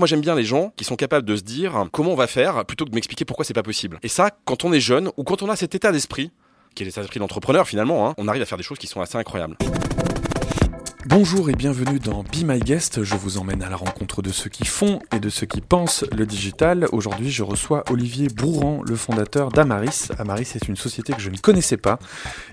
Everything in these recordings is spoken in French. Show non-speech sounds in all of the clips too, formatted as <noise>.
Moi j'aime bien les gens qui sont capables de se dire comment on va faire plutôt que de m'expliquer pourquoi c'est pas possible. Et ça, quand on est jeune ou quand on a cet état d'esprit, qui est l'état d'esprit d'entrepreneur finalement, hein, on arrive à faire des choses qui sont assez incroyables. Bonjour et bienvenue dans Be My Guest. Je vous emmène à la rencontre de ceux qui font et de ceux qui pensent le digital. Aujourd'hui, je reçois Olivier Brouran, le fondateur d'Amaris. Amaris est une société que je ne connaissais pas.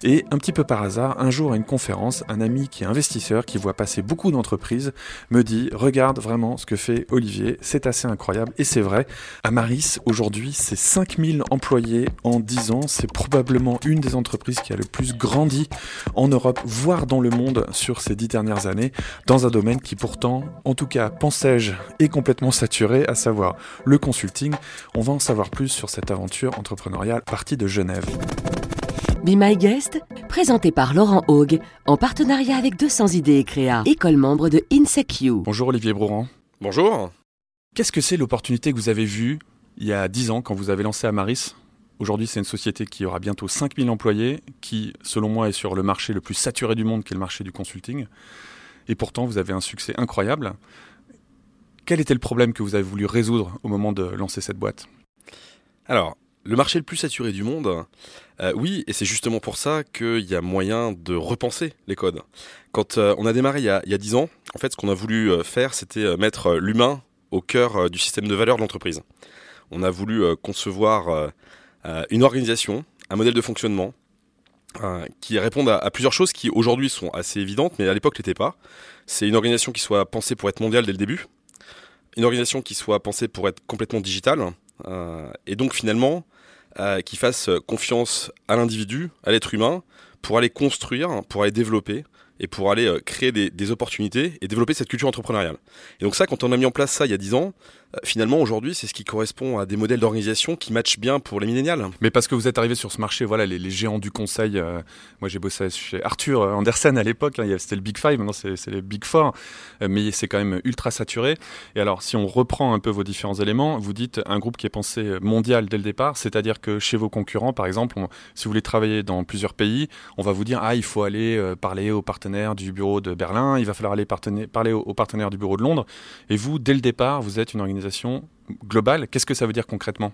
Et un petit peu par hasard, un jour à une conférence, un ami qui est investisseur, qui voit passer beaucoup d'entreprises, me dit Regarde vraiment ce que fait Olivier, c'est assez incroyable. Et c'est vrai, Amaris, aujourd'hui, c'est 5000 employés en 10 ans. C'est probablement une des entreprises qui a le plus grandi en Europe, voire dans le monde, sur ces 10 dernières années dans un domaine qui pourtant, en tout cas pensais-je, est complètement saturé, à savoir le consulting. On va en savoir plus sur cette aventure entrepreneuriale partie de Genève. Be My Guest, présenté par Laurent Haug, en partenariat avec 200 idées et créa, école membre de InSecU. Bonjour Olivier Brouran. Bonjour. Qu'est-ce que c'est l'opportunité que vous avez vue il y a 10 ans quand vous avez lancé Amaris? Aujourd'hui, c'est une société qui aura bientôt 5000 employés, qui, selon moi, est sur le marché le plus saturé du monde, qui est le marché du consulting. Et pourtant, vous avez un succès incroyable. Quel était le problème que vous avez voulu résoudre au moment de lancer cette boîte? Alors, le marché le plus saturé du monde, euh, oui, et c'est justement pour ça qu'il y a moyen de repenser les codes. Quand euh, on a démarré il y a, il y a 10 ans, en fait, ce qu'on a voulu euh, faire, c'était mettre l'humain au cœur du système de valeur de l'entreprise. On a voulu concevoir une organisation, un modèle de fonctionnement euh, qui répondent à, plusieurs choses qui aujourd'hui sont assez évidentes, mais à l'époque n'étaient pas. C'est une organisation qui soit pensée pour être mondiale dès le début, une organisation qui soit pensée pour être complètement digitale, euh, et donc finalement qui fasse confiance à l'individu, à l'être humain, pour aller construire, pour aller développer et pour aller créer des, des, opportunités et développer cette culture entrepreneuriale. Et donc ça, quand on a mis en place ça il y a 10 ans, euh, finalement aujourd'hui c'est ce qui correspond à des modèles d'organisation qui matchent bien pour les millénials. Mais parce que vous êtes arrivé sur ce marché, voilà, les, géants du conseil, euh, moi j'ai bossé chez Arthur Andersen à l'époque, hein, c'était le Big Five, maintenant c'est le Big Four, euh, mais c'est quand même ultra saturé. Et alors si on reprend un peu vos différents éléments, vous dites un groupe qui est pensé mondial dès le départ, c'est-à-dire que chez vos concurrents par exemple, si vous voulez travailler dans plusieurs pays, on va vous dire ah il faut aller parler aux partenaires du bureau de Berlin, il va falloir aller parler aux partenaires du bureau de Londres, et vous dès le départ vous êtes une organisation globale. Qu'est-ce que ça veut dire concrètement?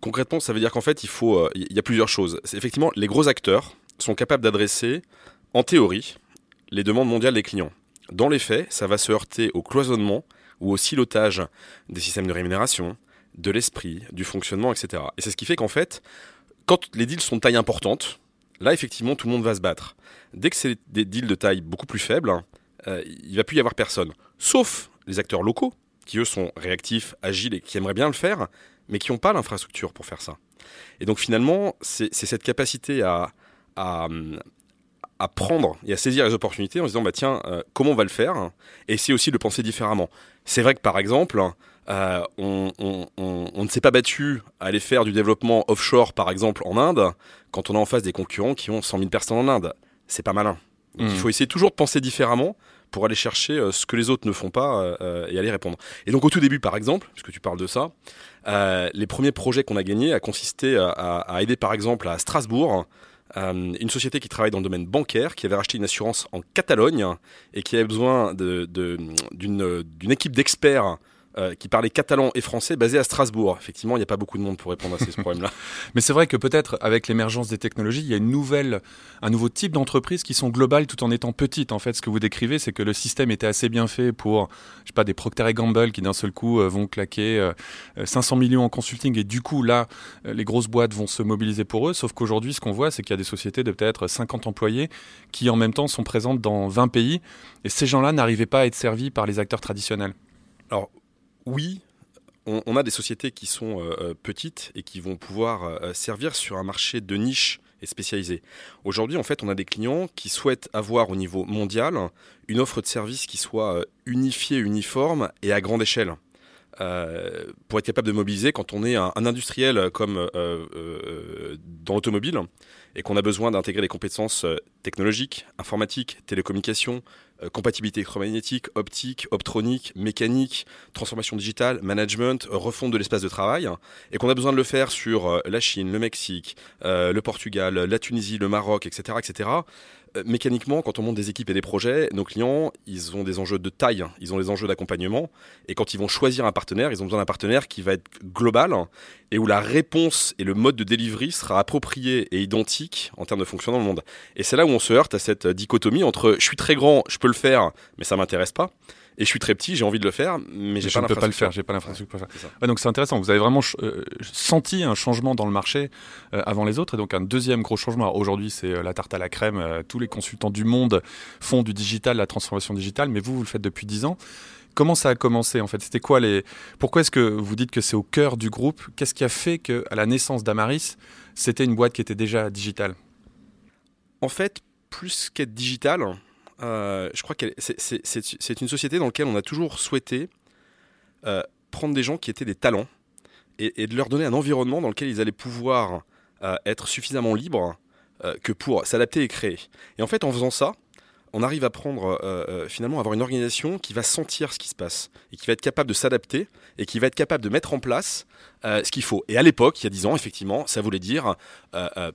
Concrètement, ça veut dire qu'en fait, il euh, y a plusieurs choses. Effectivement, les gros acteurs sont capables d'adresser, en théorie, les demandes mondiales des clients. Dans les faits, ça va se heurter au cloisonnement ou au silotage des systèmes de rémunération, de l'esprit, du fonctionnement, etc. Et c'est ce qui fait qu'en fait, quand les deals sont de taille importante, là, effectivement, tout le monde va se battre. Dès que c'est des deals de taille beaucoup plus faible, euh, il va plus y avoir personne. Sauf les acteurs locaux, qui eux sont réactifs, agiles et qui aimeraient bien le faire, mais qui n'ont pas l'infrastructure pour faire ça. Et donc finalement, c'est cette capacité à, à, prendre et à saisir les opportunités en se disant, bah, tiens, euh, comment on va le faire? Et essayer aussi de le penser différemment. C'est vrai que par exemple, euh, on, ne s'est pas battu à aller faire du développement offshore, par exemple, en Inde, quand on a en face des concurrents qui ont 100 000 personnes en Inde. C'est pas malin. Donc il mmh. faut essayer toujours de penser différemment pour aller chercher euh, ce que les autres ne font pas euh, euh, et aller répondre. Et donc au tout début, par exemple, puisque tu parles de ça, les premiers projets qu'on a gagnés a consisté à, aider par exemple à Strasbourg une société qui travaille dans le domaine bancaire, qui avait racheté une assurance en Catalogne et qui avait besoin d'une équipe d'experts euh, qui parlait catalan et français basé à Strasbourg. Effectivement, il n'y a pas beaucoup de monde pour répondre à ces <laughs> problèmes-là. Mais c'est vrai que peut-être avec l'émergence des technologies, il y a une nouvelle, un nouveau type d'entreprise qui sont globales tout en étant petites. En fait, ce que vous décrivez, c'est que le système était assez bien fait pour, je sais pas, des Procter Gamble qui d'un seul coup euh, vont claquer 500 euh, millions en consulting et du coup là, les grosses boîtes vont se mobiliser pour eux. Sauf qu'aujourd'hui, ce qu'on voit, c'est qu'il y a des sociétés de peut-être 50 employés qui en même temps sont présentes dans 20 pays et ces gens-là n'arrivaient pas à être servis par les acteurs traditionnels. Alors oui, on, a des sociétés qui sont euh, euh, petites et qui vont pouvoir euh, servir sur un marché de niche et spécialisé. Aujourd'hui, en fait, on a des clients qui souhaitent avoir au niveau mondial une offre de service qui soit unifiée, uniforme et à grande échelle. pour être capable de mobiliser quand on est un, industriel comme dans l'automobile et qu'on a besoin d'intégrer les compétences technologiques, informatiques, télécommunications, euh, compatibilité électromagnétique, optique, optronique, mécanique, transformation digitale, management, euh, refonte de l'espace de travail, et qu'on a besoin de le faire sur euh, la Chine, le Mexique, le Portugal, la Tunisie, le Maroc, etc., mécaniquement, quand on monte des équipes et des projets, nos clients, ils ont des enjeux de taille, ils ont des enjeux d'accompagnement. Et quand ils vont choisir un partenaire, ils ont besoin d'un partenaire qui va être global et où la réponse et le mode de delivery sera approprié et identique en termes de fonctionnement dans le monde. Et c'est là où on se heurte à cette dichotomie entre je suis très grand, je peux le faire, mais ça m'intéresse pas et je suis très petit, j'ai envie de le faire, mais j'ai pas ne peux pas le faire, j'ai pas l'infrastructure pour le faire. donc c'est intéressant, vous avez vraiment euh, senti un changement dans le marché euh, avant les autres, et donc un deuxième gros changement. Aujourd'hui, c'est euh, la tarte à la crème. tous les consultants du monde font du digital, la transformation digitale, mais vous, vous le faites depuis 10 ans. Comment ça a commencé en fait? C'était quoi les Pourquoi est-ce que vous dites que c'est au cœur du groupe? Qu'est-ce qui a fait que à la naissance d'Amaris, c'était une boîte qui était déjà digitale? En fait, plus qu'être digitale, euh, je crois que c'est une société dans laquelle on a toujours souhaité euh, prendre des gens qui étaient des talents et, de leur donner un environnement dans lequel ils allaient pouvoir euh, être suffisamment libres que pour s'adapter et créer. Et en fait, en faisant ça, on arrive à prendre euh, euh, finalement avoir une organisation qui va sentir ce qui se passe et qui va être capable de s'adapter et qui va être capable de mettre en place euh, ce qu'il faut. Et à l'époque, il y a 10 ans, effectivement, ça voulait dire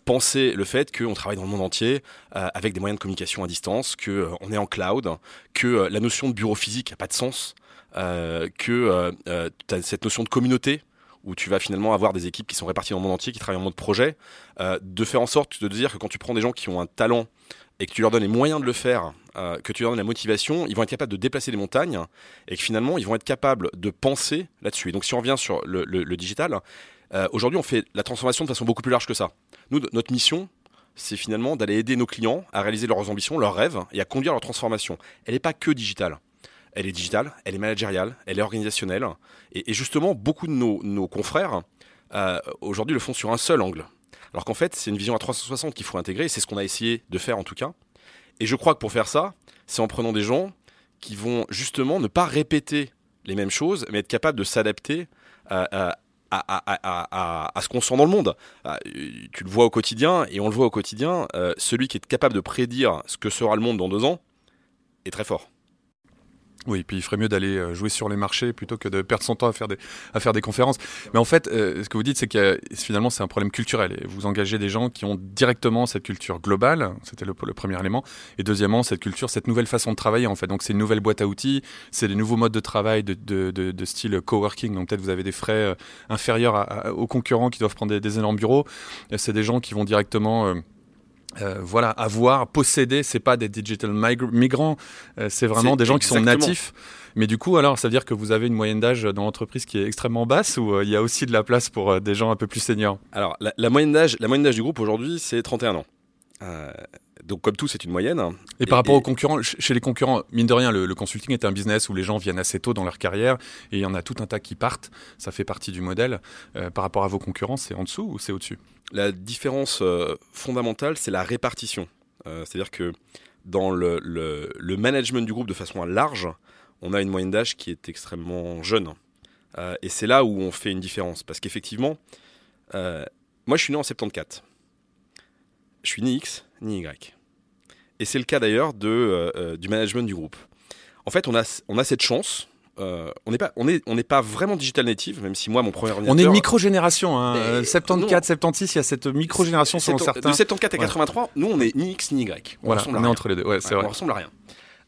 penser le fait qu'on travaille dans le monde entier avec des moyens de communication à distance, qu'on est en cloud, que la notion de bureau physique n'a pas de sens, que tu as cette notion de communauté où tu vas finalement avoir des équipes qui sont réparties dans le monde entier, qui travaillent en mode projet, de faire en sorte de dire que quand tu prends des gens qui ont un talent et que tu leur donnes les moyens de le faire, euh, que tu leur donnes la motivation, ils vont être capables de déplacer des montagnes et que finalement ils vont être capables de penser là-dessus. Et donc si on revient sur le, digital, euh, aujourd'hui on fait la transformation de façon beaucoup plus large que ça. Nous, notre mission, c'est finalement d'aller aider nos clients à réaliser leurs ambitions, leurs rêves et à conduire leur transformation. Elle n'est pas que digitale. Elle est digitale, elle est managériale, elle est organisationnelle. Et, justement, beaucoup de nos, confrères euh, aujourd'hui le font sur un seul angle. Alors qu'en fait, c'est une vision à 360 qu'il faut intégrer, c'est ce qu'on a essayé de faire en tout cas. Et je crois que pour faire ça, c'est en prenant des gens qui vont justement ne pas répéter les mêmes choses, mais être capables de s'adapter à, ce qu'on sent dans le monde. Euh, tu le vois au quotidien, et on le voit au quotidien, euh, celui qui est capable de prédire ce que sera le monde dans deux ans est très fort. Oui, puis il ferait mieux d'aller euh, jouer sur les marchés plutôt que de perdre son temps à faire des, à faire des conférences. Mais en fait, euh, ce que vous dites, c'est que finalement, c'est un problème culturel. Et vous engagez des gens qui ont directement cette culture globale, c'était le, premier élément. Et deuxièmement, cette culture, cette nouvelle façon de travailler, en fait. Donc, c'est une nouvelle boîte à outils, c'est des nouveaux modes de travail de, de, de, de style coworking. Donc, peut-être vous avez des frais euh, inférieurs aux concurrents qui doivent prendre des, énormes bureaux. C'est des gens qui vont directement... Euh, voilà, avoir, posséder, c'est pas des digital migrants, euh, c'est vraiment des gens qui sont natifs. Mais du coup, alors, ça veut dire que vous avez une moyenne d'âge dans l'entreprise qui est extrêmement basse ou euh, il y a aussi de la place pour des gens un peu plus seniors? Alors, la, moyenne d'âge, la moyenne d'âge du groupe aujourd'hui, c'est 31 ans. Donc, comme tout, c'est une moyenne. Et, par rapport aux concurrents, chez les concurrents, mine de rien, le, le, consulting est un business où les gens viennent assez tôt dans leur carrière et il y en a tout un tas qui partent. Ça fait partie du modèle. par rapport à vos concurrents, c'est en dessous ou c'est au-dessus? La différence euh, fondamentale, c'est la répartition. Euh, c'est-à-dire que dans le, management du groupe de façon large, on a une moyenne d'âge qui est extrêmement jeune. Euh, et c'est là où on fait une différence. Parce qu'effectivement, moi je suis né en 74. Je suis ni X ni Y. Et c'est le cas d'ailleurs du management du groupe. En fait, on a, on a cette chance euh, on n'est pas, on est, on n'est pas vraiment digital native, même si moi mon premier ordinateur. On est une micro-génération, hein. 74, 76, il y a cette micro-génération selon certains. De 74 à 83, nous on est ni X ni Y. On, voilà, on est entre les deux, ouais, vrai. On ressemble à rien.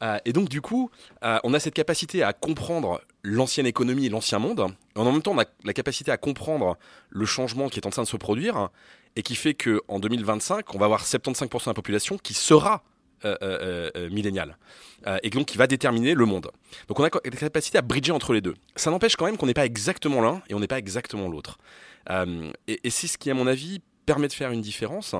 Euh, et donc du coup, euh, on a cette capacité à comprendre l'ancienne économie et l'ancien monde. En même temps, on a la capacité à comprendre le changement qui est en train de se produire et qui fait qu'en 2025, on va avoir 75% de la population qui sera euh, euh, euh, millénial et donc qui va déterminer le monde. Donc on a la capacité à bridger entre les deux. Ça n'empêche quand même qu'on n'est pas exactement l'un et on n'est pas exactement l'autre. et, et c'est ce qui, à mon avis, permet de faire une différence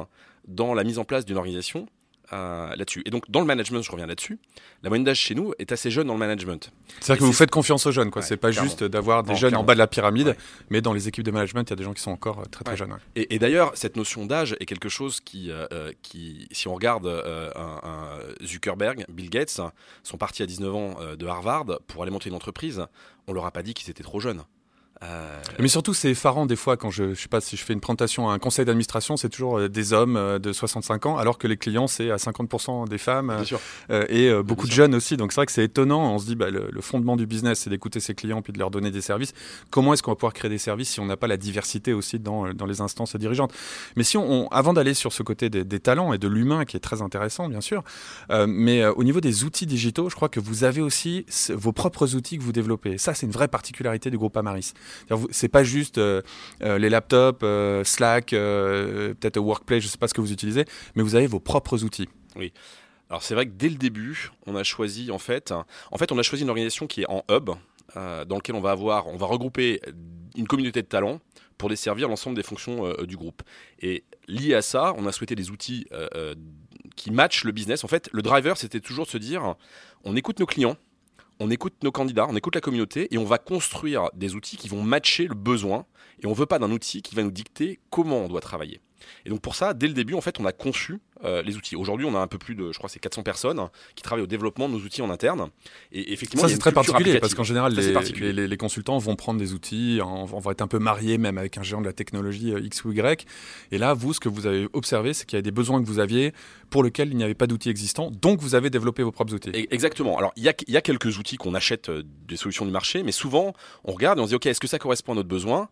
dans la mise en place d'une organisation euh, là-dessus. Et donc, dans le management, je reviens là-dessus, la moyenne d'âge chez nous est assez jeune dans le management. C'est-à-dire que vous faites confiance aux jeunes, quoi. c'est pas juste d'avoir des jeunes en bas de la pyramide, mais dans les équipes de management, il y a des gens qui sont encore euh, très très jeunes. Et, d'ailleurs, cette notion d'âge est quelque chose qui, euh, qui si on regarde un, Zuckerberg, Bill Gates, sont partis à 19 ans de Harvard pour aller monter une entreprise, on leur a pas dit qu'ils étaient trop jeunes. Euh, Mais surtout, c'est effarant des fois quand je, je sais pas si je fais une présentation à un conseil d'administration, c'est toujours euh, des hommes euh, de 65 ans, alors que les clients c'est à 50% des femmes et beaucoup de jeunes aussi. Donc c'est vrai que c'est étonnant. On se dit bah, le, fondement du business, c'est d'écouter ses clients puis de leur donner des services. Comment est-ce qu'on va pouvoir créer des services si on n'a pas la diversité aussi dans, dans les instances dirigeantes? Mais si on, avant d'aller sur ce côté des, talents et de l'humain qui est très intéressant bien sûr, mais au niveau des outils digitaux, je crois que vous avez aussi vos propres outils que vous développez. Ça, c'est une vraie particularité du groupe Amaris. C'est pas juste euh, euh, les laptops, euh, Slack, peut-être Workplace, je sais pas ce que vous utilisez, mais vous avez vos propres outils. Oui. Alors c'est vrai que dès le début, on a choisi en fait, en fait, on a choisi une organisation qui est en hub, dans lequel on va avoir, on va regrouper une communauté de talents pour desservir l'ensemble des fonctions du groupe. Et lié à ça, on a souhaité des outils qui matchent le business. En fait, le driver, c'était toujours de se dire, on écoute nos clients, on écoute nos candidats, on écoute la communauté et on va construire des outils qui vont matcher le besoin. Et on ne veut pas d'un outil qui va nous dicter comment on doit travailler. Et donc pour ça, dès le début, en fait, on a conçu euh, les outils. Aujourd'hui, on a un peu plus de, je crois, c'est 400 personnes qui travaillent au développement de nos outils en interne. Et effectivement, ça c'est très particulier parce qu'en général, les, les, consultants vont prendre des outils, on, va être un peu mariés même avec un géant de la technologie euh, X ou Y. Et là, vous, ce que vous avez observé, c'est qu'il y a des besoins que vous aviez pour lesquels il n'y avait pas d'outils existants, donc vous avez développé vos propres outils. Exactement. Alors, il y a, y a quelques outils qu'on achète euh, des solutions du marché, mais souvent, on regarde et on se dit, OK, est-ce que ça correspond à notre besoin?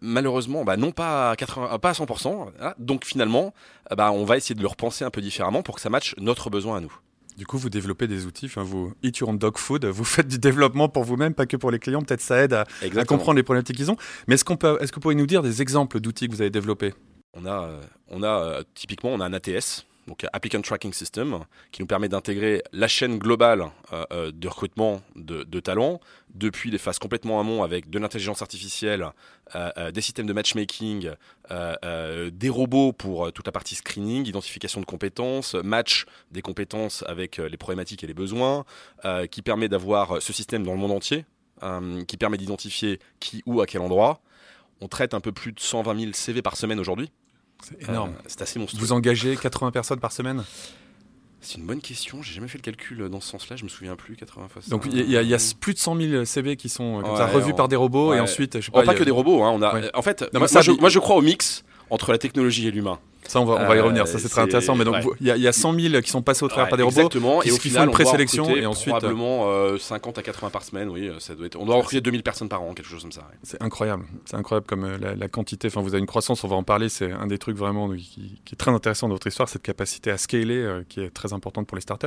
Malheureusement, bah, non pas à, 80, pas à 100%. Hein. donc finalement, bah, on va essayer de le repenser un peu différemment pour que ça matche notre besoin à nous. Du coup, vous développez des outils, enfin, vous eat your own dog food, vous faites du développement pour vous-même, pas que pour les clients. Peut-être ça aide à, comprendre les problématiques qu'ils ont. Mais est-ce qu'on peut, est-ce que vous pourriez nous dire des exemples d'outils que vous avez développés? On a, euh, on a euh, typiquement, on a un ATS, donc Applicant Tracking System, qui nous permet d'intégrer la chaîne globale euh, euh, de recrutement de, talents, depuis les phases complètement amont avec de l'intelligence artificielle, euh, des systèmes de matchmaking, des robots pour toute la partie screening, identification de compétences, match des compétences avec les problématiques et les besoins, qui permet d'avoir ce système dans le monde entier, qui permet d'identifier qui, où, à quel endroit. On traite un peu plus de 120 000 CV par semaine aujourd'hui. C'est énorme. Euh, c'est assez monstrueux. Vous engagez 80 personnes par semaine? C'est une bonne question. J'ai jamais fait le calcul dans ce sens-là. Je me souviens plus. 80 fois. Donc il y, a plus de 100 000 CV qui sont revus par des robots et ensuite. Je sais pas, pas que des robots. Hein, on a. En fait, moi, je, crois au mix entre la technologie et l'humain. Ça, on va, on va y revenir. Ça, c'est très intéressant. Mais donc, il y, a 100 000 qui sont passés au travers par des robots. Exactement. et au final, font une présélection et ensuite. Probablement 50 euh, à 80 par semaine. Oui, ça doit être. On doit recruter 2000 personnes par an, quelque chose comme ça. C'est incroyable. C'est incroyable comme euh, la, quantité. Enfin, vous avez une croissance. On va en parler. C'est un des trucs vraiment qui, est très intéressant dans votre histoire, cette capacité à scaler, euh, qui est très importante pour les startups.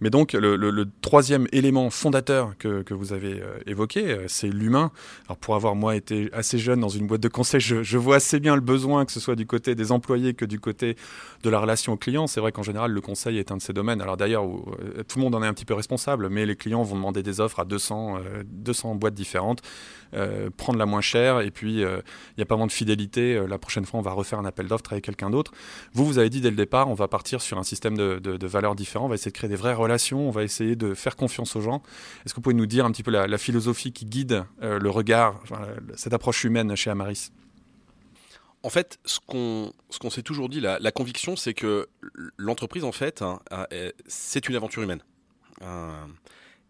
Mais donc, le, troisième élément fondateur que, que vous avez évoqué, c'est l'humain. Alors, pour avoir moi été assez jeune dans une boîte de conseil, je, je vois assez bien le besoin que ce soit du côté des employés que du côté de la relation au client. C'est vrai qu'en général, le conseil est un de ces domaines. Alors d'ailleurs, euh, tout le monde en est un petit peu responsable, mais les clients vont demander des offres à 200, 200 euh, boîtes différentes, euh, prendre la moins chère, et puis il n'y a pas vraiment de fidélité. la prochaine fois, on va refaire un appel d'offres avec quelqu'un d'autre. Vous, vous avez dit dès le départ, on va partir sur un système de, valeurs différents, on va essayer de créer des vraies relations, on va essayer de faire confiance aux gens. Est-ce que vous pouvez nous dire un petit peu la, philosophie qui guide le regard, cette approche humaine chez Amaris? En fait, ce qu'on ce s'est toujours dit, la, conviction, c'est que l'entreprise, en fait, hein, c'est une aventure humaine. Euh,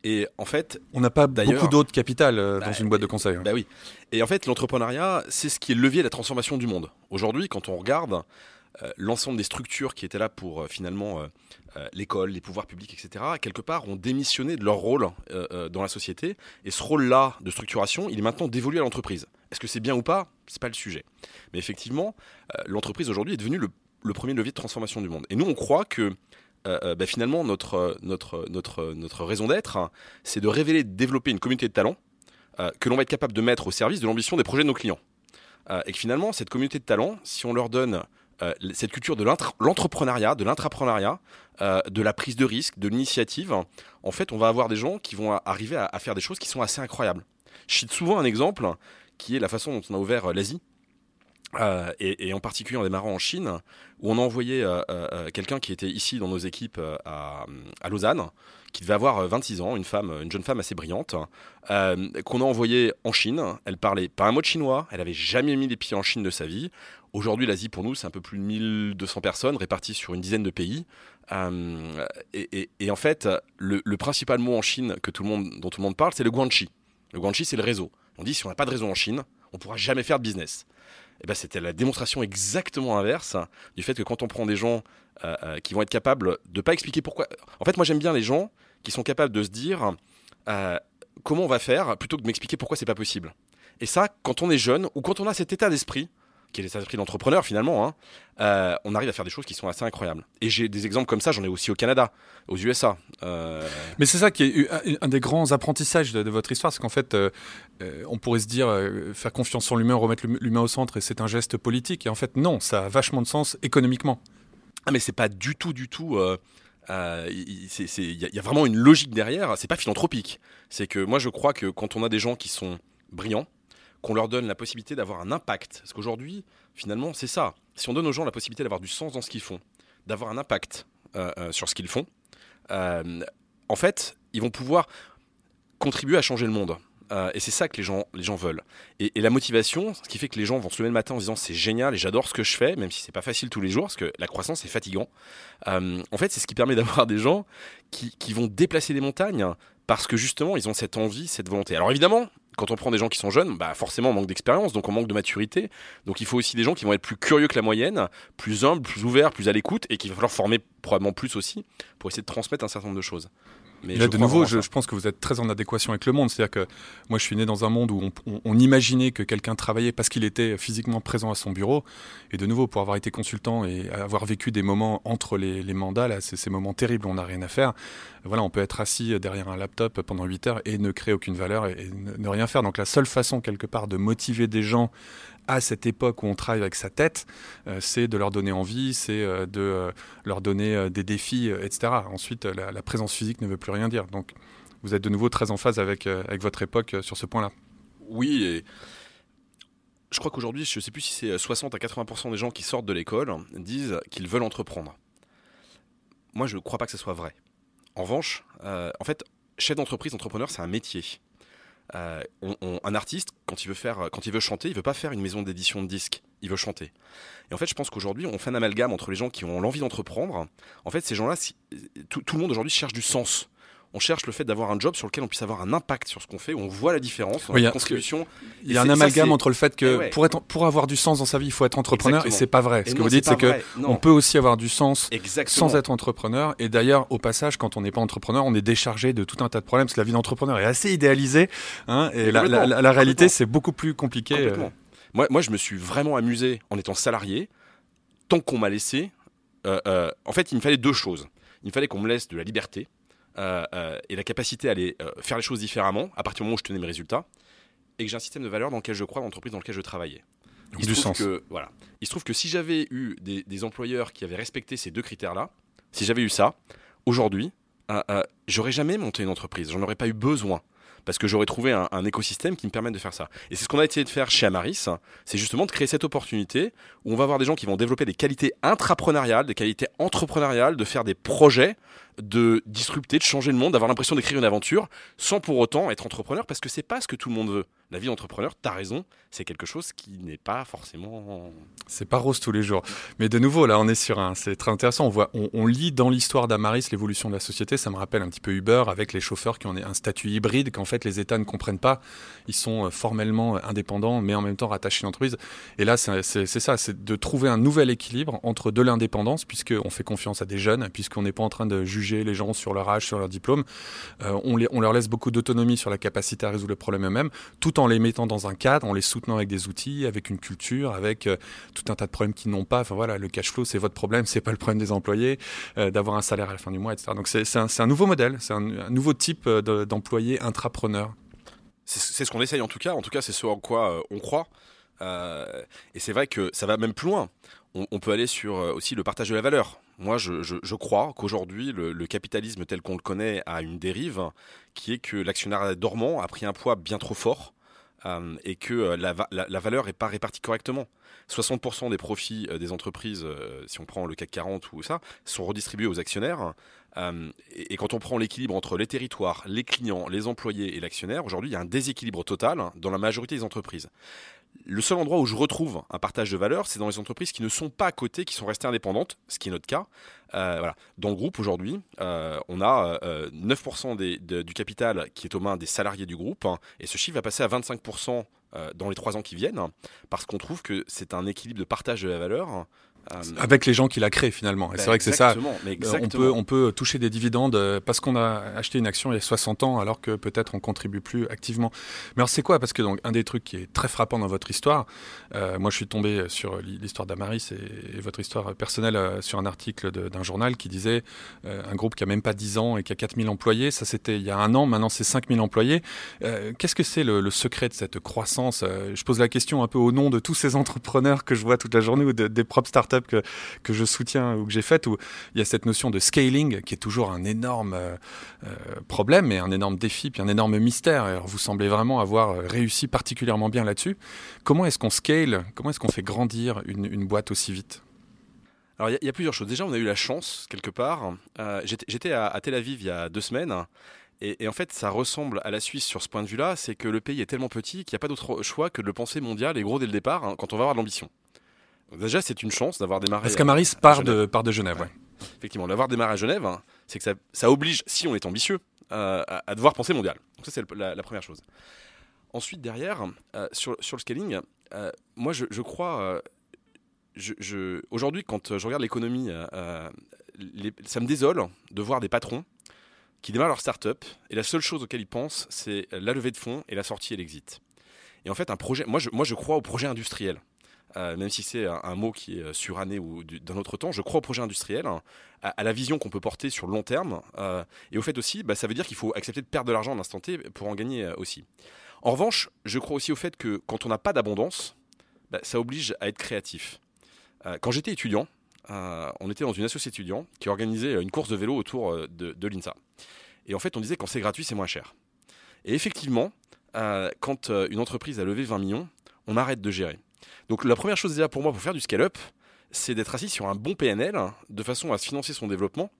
et en fait, on n'a pas beaucoup d'autres capital euh, dans bah, une boîte de conseil. Hein. Bah oui. Et en fait, l'entrepreneuriat, c'est ce qui est le levier de la transformation du monde. Aujourd'hui, quand on regarde euh, l'ensemble des structures qui étaient là pour finalement l'école, les pouvoirs publics, etc., quelque part, ont démissionné de leur rôle dans la société. Et ce rôle-là de structuration, il est maintenant dévolu à l'entreprise. Est-ce que c'est bien ou pas? C'est pas le sujet. Mais effectivement, euh, l'entreprise aujourd'hui est devenue le, premier levier de transformation du monde. Et nous, on croit que euh, euh, bah, finalement, notre raison d'être, hein, c'est de révéler, de développer une communauté de talents que l'on va être capable de mettre au service de l'ambition des projets de nos clients. et que finalement, cette communauté de talents, si on leur donne cette culture de l'entrepreneuriat, de l'intrapreneuriat, de la prise de risque, de l'initiative, en fait, on va avoir des gens qui vont arriver à, à, faire des choses qui sont assez incroyables. Je cite souvent un exemple qui est la façon dont on a ouvert euh, l'Asie. Euh, et, en particulier en démarrant en Chine, où on a envoyé euh, quelqu'un qui était ici dans nos équipes à, Lausanne, qui devait avoir 26 ans, une femme, une jeune femme assez brillante, qu'on a envoyé en Chine. Elle parlait pas un mot de chinois, elle avait jamais mis les pieds en Chine de sa vie. Aujourd'hui, l'Asie pour nous, c'est un peu plus de 1200 personnes réparties sur une dizaine de pays. Et, en fait, le, principal mot en Chine que tout le monde, dont tout le monde parle, c'est le guanxi. Le guanxi, c'est le réseau. On dit si on n'a pas de réseau en Chine, on pourra jamais faire de business. Et ben, c'était la démonstration exactement inverse du fait que quand on prend des gens qui vont être capables de pas expliquer pourquoi. En fait, moi j'aime bien les gens qui sont capables de se dire comment on va faire plutôt que de m'expliquer pourquoi c'est pas possible. Et ça, quand on est jeune ou quand on a cet état d'esprit, qui est l'état d'esprit d'entrepreneur finalement, hein, euh, on arrive à faire des choses qui sont assez incroyables. Et j'ai des exemples comme ça, j'en ai aussi au Canada, aux USA. Euh. Mais c'est ça qui est un des grands apprentissages de, votre histoire, c'est qu'en fait, euh, on pourrait se dire faire confiance en l'humain, remettre l'humain au centre, et c'est un geste politique. Et en fait, non, ça a vachement de sens économiquement. Ah mais c'est pas du tout, du tout. Il y, a vraiment une logique derrière. C'est pas philanthropique. C'est que moi je crois que quand on a des gens qui sont brillants, qu'on leur donne la possibilité d'avoir un impact. Parce qu'aujourd'hui, finalement, c'est ça. Si on donne aux gens la possibilité d'avoir du sens dans ce qu'ils font, d'avoir un impact euh, euh, sur ce qu'ils font, euh, en fait, ils vont pouvoir contribuer à changer le monde. et c'est ça que les gens, les gens veulent. Et, la motivation, ce qui fait que les gens vont se lever le matin en disant c'est génial et j'adore ce que je fais, même si c'est pas facile tous les jours, parce que la croissance est fatigant. en fait, c'est ce qui permet d'avoir des gens qui, vont déplacer des montagnes parce que justement, ils ont cette envie, cette volonté. Alors évidemment, quand on prend des gens qui sont jeunes, bah forcément on manque d'expérience, donc on manque de maturité. Donc il faut aussi des gens qui vont être plus curieux que la moyenne, plus humbles, plus ouverts, plus à l'écoute, et qu'il va falloir former probablement plus aussi pour essayer de transmettre un certain nombre de choses. Mais là, de nouveau, je, pense que vous êtes très en adéquation avec le monde. C'est-à-dire que moi, je suis né dans un monde où on, imaginait que quelqu'un travaillait parce qu'il était physiquement présent à son bureau. Et de nouveau, pour avoir été consultant et avoir vécu des moments entre les, mandats, là, c'est ces moments terribles où on n'a rien à faire. Voilà, on peut être assis derrière un laptop pendant 8 heures et ne créer aucune valeur et, ne rien faire. Donc la seule façon, quelque part, de motiver des gens à cette époque où on travaille avec sa tête, euh, c'est de leur donner envie, c'est euh, de euh, leur donner des défis, etc. Ensuite, la, présence physique ne veut plus rien dire. Donc, vous êtes de nouveau très en phase avec, avec votre époque sur ce point-là. Oui, et je crois qu'aujourd'hui, je ne sais plus si c'est 60 à 80% des gens qui sortent de l'école disent qu'ils veulent entreprendre. Moi, je ne crois pas que ce soit vrai. En revanche, en fait, chef d'entreprise, entrepreneur, c'est un métier. Euh, un artiste, quand il veut faire, quand il veut chanter, il veut pas faire une maison d'édition de disques, il veut chanter. Et en fait, je pense qu'aujourd'hui, on fait un amalgame entre les gens qui ont l'envie d'entreprendre. En fait, ces gens-là, tout, le monde aujourd'hui cherche du sens on cherche le fait d'avoir un job sur lequel on puisse avoir un impact sur ce qu'on fait, où on voit la différence, la contribution. Il y a un amalgame entre le fait que eh pour, être, pour avoir du sens dans sa vie, il faut être entrepreneur, et c'est pas vrai. ce que vous dites, c'est que on peut aussi avoir du sens sans être entrepreneur. Et d'ailleurs, au passage, quand on n'est pas entrepreneur, on est déchargé de tout un tas de problèmes, parce que la vie d'entrepreneur est assez idéalisée, hein, et la, réalité, c'est beaucoup plus compliqué. Euh. Moi, moi, je me suis vraiment amusé en étant salarié, tant qu'on m'a laissé. Euh, euh, en fait, il me fallait deux choses. Il me fallait qu'on me laisse de la liberté, et la capacité à aller euh, faire les choses différemment à partir du moment où je tenais mes résultats et que j'ai un système de valeurs dans lequel je crois, l'entreprise dans lequel je travaillais. Il du sens. Que, voilà. Il se trouve que si j'avais eu des, employeurs qui avaient respecté ces deux critères-là, si j'avais eu ça, aujourd'hui, j'aurais jamais monté une entreprise. J'en aurais pas eu besoin parce que j'aurais trouvé un, écosystème qui me permette de faire ça. Et c'est ce qu'on a essayé de faire chez Amaris, c'est justement de créer cette opportunité où on va avoir des gens qui vont développer des qualités intrapreneuriales, des qualités entrepreneuriales, de faire des projets, de disrupter, de changer le monde, d'avoir l'impression d'écrire une aventure, sans pour autant être entrepreneur, parce que c'est pas ce que tout le monde veut la vie d'entrepreneur, tu as raison, c'est quelque chose qui n'est pas forcément. C'est pas rose tous les jours. Mais de nouveau, là, on est sur un. C'est très intéressant. On, voit, on, lit dans l'histoire d'Amaris l'évolution de la société. Ça me rappelle un petit peu Uber avec les chauffeurs qui ont un statut hybride qu'en fait les États ne comprennent pas. Ils sont euh, formellement indépendants, mais en même temps rattachés à l'entreprise. Et là, c'est ça, c'est de trouver un nouvel équilibre entre de l'indépendance, puisqu'on fait confiance à des jeunes, puisqu'on n'est pas en train de juger les gens sur leur âge, sur leur diplôme. Euh, on, les, on leur laisse beaucoup d'autonomie sur la capacité à résoudre le problème eux-mêmes, tout en les mettant dans un cadre, en les soutenant avec des outils, avec une culture, avec euh, tout un tas de problèmes qu'ils n'ont pas. Enfin voilà, le cash flow, c'est votre problème, c'est pas le problème des employés, euh, d'avoir un salaire à la fin du mois, etc. Donc c'est un, nouveau modèle, c'est un, nouveau type d'employé intrapreneur. C'est ce qu'on essaye en tout cas, en tout cas c'est ce en quoi on croit. et c'est vrai que ça va même plus loin. On, peut aller sur aussi le partage de la valeur. Moi, je, crois qu'aujourd'hui, le, capitalisme tel qu'on le connaît a une dérive, qui est que l'actionnaire dormant a pris un poids bien trop fort euh, et que euh, la, valeur n'est pas répartie correctement. 60% des profits euh, des entreprises, si on prend le CAC 40 ou ça, sont redistribués aux actionnaires. et, quand on prend l'équilibre entre les territoires, les clients, les employés et l'actionnaire, aujourd'hui, il y a un déséquilibre total dans la majorité des entreprises le seul endroit où je retrouve un partage de valeur, c'est dans les entreprises qui ne sont pas à côté, qui sont restées indépendantes, ce qui est notre cas. Euh, voilà. Dans le groupe aujourd'hui, euh, on a 9% euh, du capital qui est aux mains des salariés du groupe, hein, et ce chiffre va passer à 25% dans les trois ans qui viennent, parce qu'on trouve que c'est un équilibre de partage de la valeur euh, Avec les gens qui la créent finalement. Et c'est vrai que c'est ça. On peut, on peut toucher des dividendes euh, parce qu'on a acheté une action il y a 60 ans alors que peut-être on contribue plus activement. Mais alors c'est quoi? Parce que donc un des trucs qui est très frappant dans votre histoire, euh, moi je suis tombé sur l'histoire d'Amaris et, votre histoire personnelle sur un article d'un journal qui disait un groupe qui a même pas 10 ans et qui a 4000 employés. Ça c'était il y a un an, maintenant c'est 5000 employés. Qu'est-ce que c'est le, secret de cette croissance? Je pose la question un peu au nom de tous ces <laughs> entrepreneurs que je vois toute la journée ou des propres startups que, je soutiens ou que j'ai faites, où il y a cette notion de scaling qui est toujours un énorme euh, euh, problème et un énorme défi, puis un énorme mystère. Vous semblez vraiment avoir réussi particulièrement bien là-dessus. Comment est-ce qu'on scale Comment est-ce qu'on fait grandir une, boîte aussi vite? Alors il y, a plusieurs choses. Déjà, on a eu la chance quelque part. Euh, j'étais à, Tel Aviv il y a deux semaines. Et, et, en fait, ça ressemble à la Suisse sur ce point de vue-là, c'est que le pays est tellement petit qu'il n'y a pas d'autre choix que de le penser mondial et gros dès le départ hein, quand on va avoir de l'ambition. Déjà, c'est une chance d'avoir démarré. Parce qu'Amaris part de, part de Genève, ouais. Effectivement, d'avoir démarré à Genève, hein, c'est que ça, ça, oblige, si on est ambitieux, euh, à, devoir penser mondial. Donc, ça, c'est la, première chose. Ensuite, derrière, euh, sur, sur, le scaling, euh, moi, je, je crois. Je, je, Aujourd'hui, quand je regarde l'économie, ça me désole de voir des patrons qui démarrent leur start-up et la seule chose auquel ils pensent, c'est la levée de fonds et la sortie et l'exit. Et en fait, un projet, moi je, moi je crois au projet industriel. Euh, même si c'est un, mot qui est suranné ou d'un autre temps, je crois au projet industriel, hein, à, la vision qu'on peut porter sur le long terme, euh, et au fait aussi, bah, ça veut dire qu'il faut accepter de perdre de l'argent à l'instant T pour en gagner euh, aussi. En revanche, je crois aussi au fait que quand on n'a pas d'abondance, bah, ça oblige à être créatif. quand j'étais étudiant, on était dans une association étudiant qui organisait une course de vélo autour de, de l'INSA. Et en fait, on disait quand c'est gratuit, c'est moins cher. Et effectivement, quand une entreprise a levé 20 millions, on arrête de gérer. Donc la première chose déjà pour moi pour faire du scale-up, c'est d'être assis sur un bon PNL de façon à se financer son développement.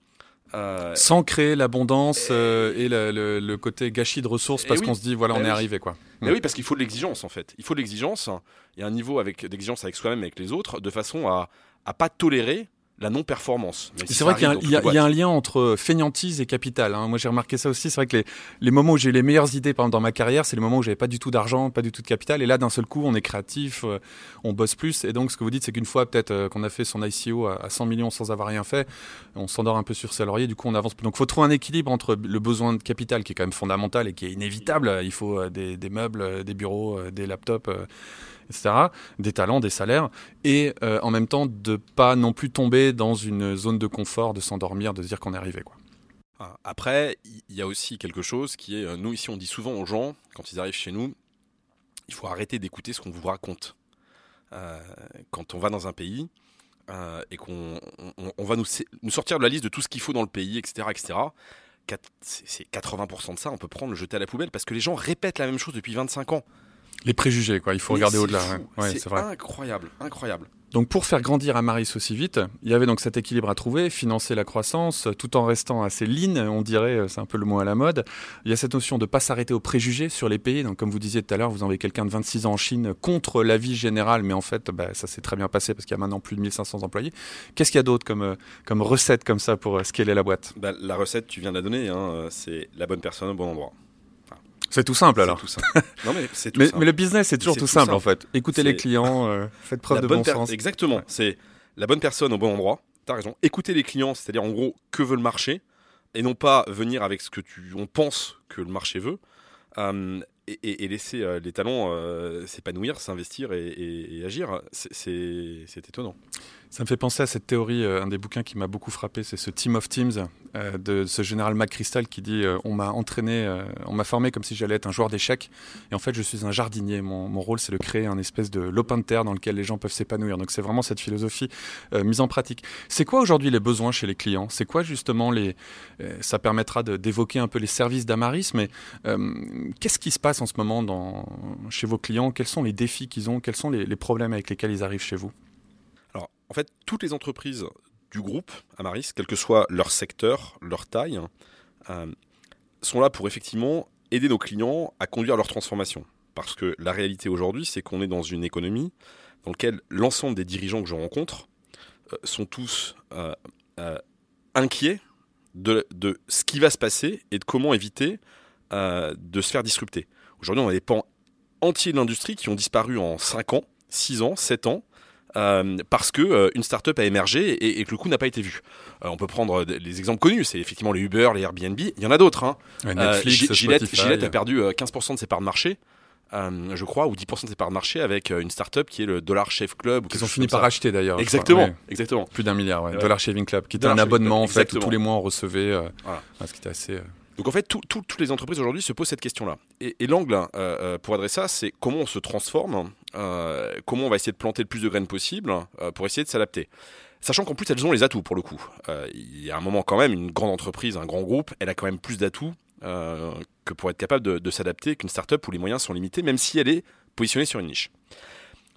Euh, Sans créer l'abondance et, euh, le, côté gâchis de ressources parce qu'on se dit voilà on est arrivé quoi. Mais oui parce qu'il faut de l'exigence en fait. Il faut de l'exigence et un niveau avec d'exigence avec soi-même avec les autres de façon à à pas tolérer la non-performance. c'est vrai qu'il y, a un lien entre feignantise et capital. Hein. Moi, j'ai remarqué ça aussi. C'est vrai que les, les moments où j'ai eu les meilleures idées pendant dans ma carrière, c'est les moments où j'avais pas du tout d'argent, pas du tout de capital. Et là, d'un seul coup, on est créatif, euh, on bosse plus. Et donc, ce que vous dites, c'est qu'une fois peut-être euh, qu'on a fait son ICO à, 100 millions sans avoir rien fait, on s'endort un peu sur ses lauriers. Du coup, on avance. Donc, il faut trouver un équilibre entre le besoin de capital qui est quand même fondamental et qui est inévitable. Il faut euh, des, des meubles, des bureaux, des laptops des talents, des salaires, et euh, en même temps de pas non plus tomber dans une zone de confort, de s'endormir, de dire qu'on est arrivé. Quoi. Ah, après, il y a aussi quelque chose qui est, euh, nous ici on dit souvent aux gens, quand ils arrivent chez nous, il faut arrêter d'écouter ce qu'on vous raconte. Euh, quand on va dans un pays et qu'on on, va nous, nous, sortir de la liste de tout ce qu'il faut dans le pays, etc., etc., c'est 80% de ça, on peut prendre le jeter à la poubelle parce que les gens répètent la même chose depuis 25 ans. Les préjugés, quoi. Il faut regarder au-delà. c'est incroyable, incroyable. Donc pour faire grandir Amaris aussi vite, il y avait donc cet équilibre à trouver, financer la croissance, tout en restant assez lean, on dirait, euh, c'est un peu le mot à la mode. Il y a cette notion de ne pas s'arrêter aux préjugés sur les pays. Donc comme vous disiez tout à l'heure, vous envoyez quelqu'un de 26 ans en Chine contre l'avis général, mais en fait, bah, ça s'est très bien passé parce qu'il y a maintenant plus de 1500 employés. Qu'est-ce qu'il y a d'autre comme, euh, comme recette comme ça pour euh, scaler la boîte? Bah, La recette, tu viens de la donner, hein, c'est la bonne personne au bon endroit. C'est tout simple alors. Tout simple. non, mais, tout mais, simple. mais, le business, c'est toujours tout, simple, en fait. Écoutez les clients, euh, <laughs> faites preuve de bon sens. Exactement. C'est la bonne personne au bon endroit. T'as raison. Écoutez les clients, c'est-à-dire en gros que veut le marché, et non pas venir avec ce que tu, on pense que le marché veut. Euh, et, laisser euh, les talents s'épanouir, s'investir et, et agir, c'est étonnant. Ça me fait penser à cette théorie, euh, un des bouquins qui m'a beaucoup frappé, c'est ce Team of Teams euh, de ce général McChrystal qui dit euh, On m'a entraîné, on m'a formé comme si j'allais être un joueur d'échecs. Et en fait, je suis un jardinier. Mon, mon rôle, c'est de créer un espèce de lopin de terre dans lequel les gens peuvent s'épanouir. Donc, c'est vraiment cette philosophie mise en pratique. C'est quoi aujourd'hui les besoins chez les clients? C'est quoi justement les. ça permettra d'évoquer un peu les services d'Amaris, mais qu'est-ce qui se passe en ce moment dans, chez vos clients? Quels sont les défis qu'ils ont? Quels sont les, les problèmes avec lesquels ils arrivent chez vous? En fait, toutes les entreprises du groupe Amaris, quel que soit leur secteur, leur taille, euh, sont là pour effectivement aider nos clients à conduire leur transformation. Parce que la réalité aujourd'hui, c'est qu'on est dans une économie dans laquelle l'ensemble des dirigeants que je rencontre euh, sont tous euh, inquiets de, de, ce qui va se passer et de comment éviter de se faire disrupter. Aujourd'hui, on a des pans entiers de l'industrie qui ont disparu en 5 ans, 6 ans, 7 ans. Euh, parce que euh, une startup a émergé et, et que le coup n'a pas été vu. Euh, on peut prendre les exemples connus, c'est effectivement les Uber, les Airbnb. Il y en a d'autres. Hein. Ouais, Euh, Netflix, Gi- Gillette. Gillette a perdu euh, 15% de ses parts de marché, euh, je crois, ou 10% de ses parts de marché avec euh, une startup qui est le Dollar Chef Club. Qu'ils ont fini par acheter d'ailleurs. Exactement, ouais. exactement. Plus d'un milliard, ouais. Ouais. Dollar Shaving Club, qui était Dollar un Shaving Club, abonnement en fait où tous les mois on recevait. euh, Voilà. ce qui était assez. euh, Donc en fait, tout- tout- toutes les entreprises aujourd'hui se posent cette question-là. Et, et l'angle euh, euh, pour adresser ça, c'est comment on se transforme, euh, comment on va essayer de planter le plus de graines possible euh, pour essayer de s'adapter. Sachant qu'en plus, elles ont les atouts pour le coup. Euh, il y a un moment quand même, une grande entreprise, un grand groupe, elle a quand même plus d'atouts que pour être capable de, s'adapter qu'une startup où les moyens sont limités, même si elle est positionnée sur une niche.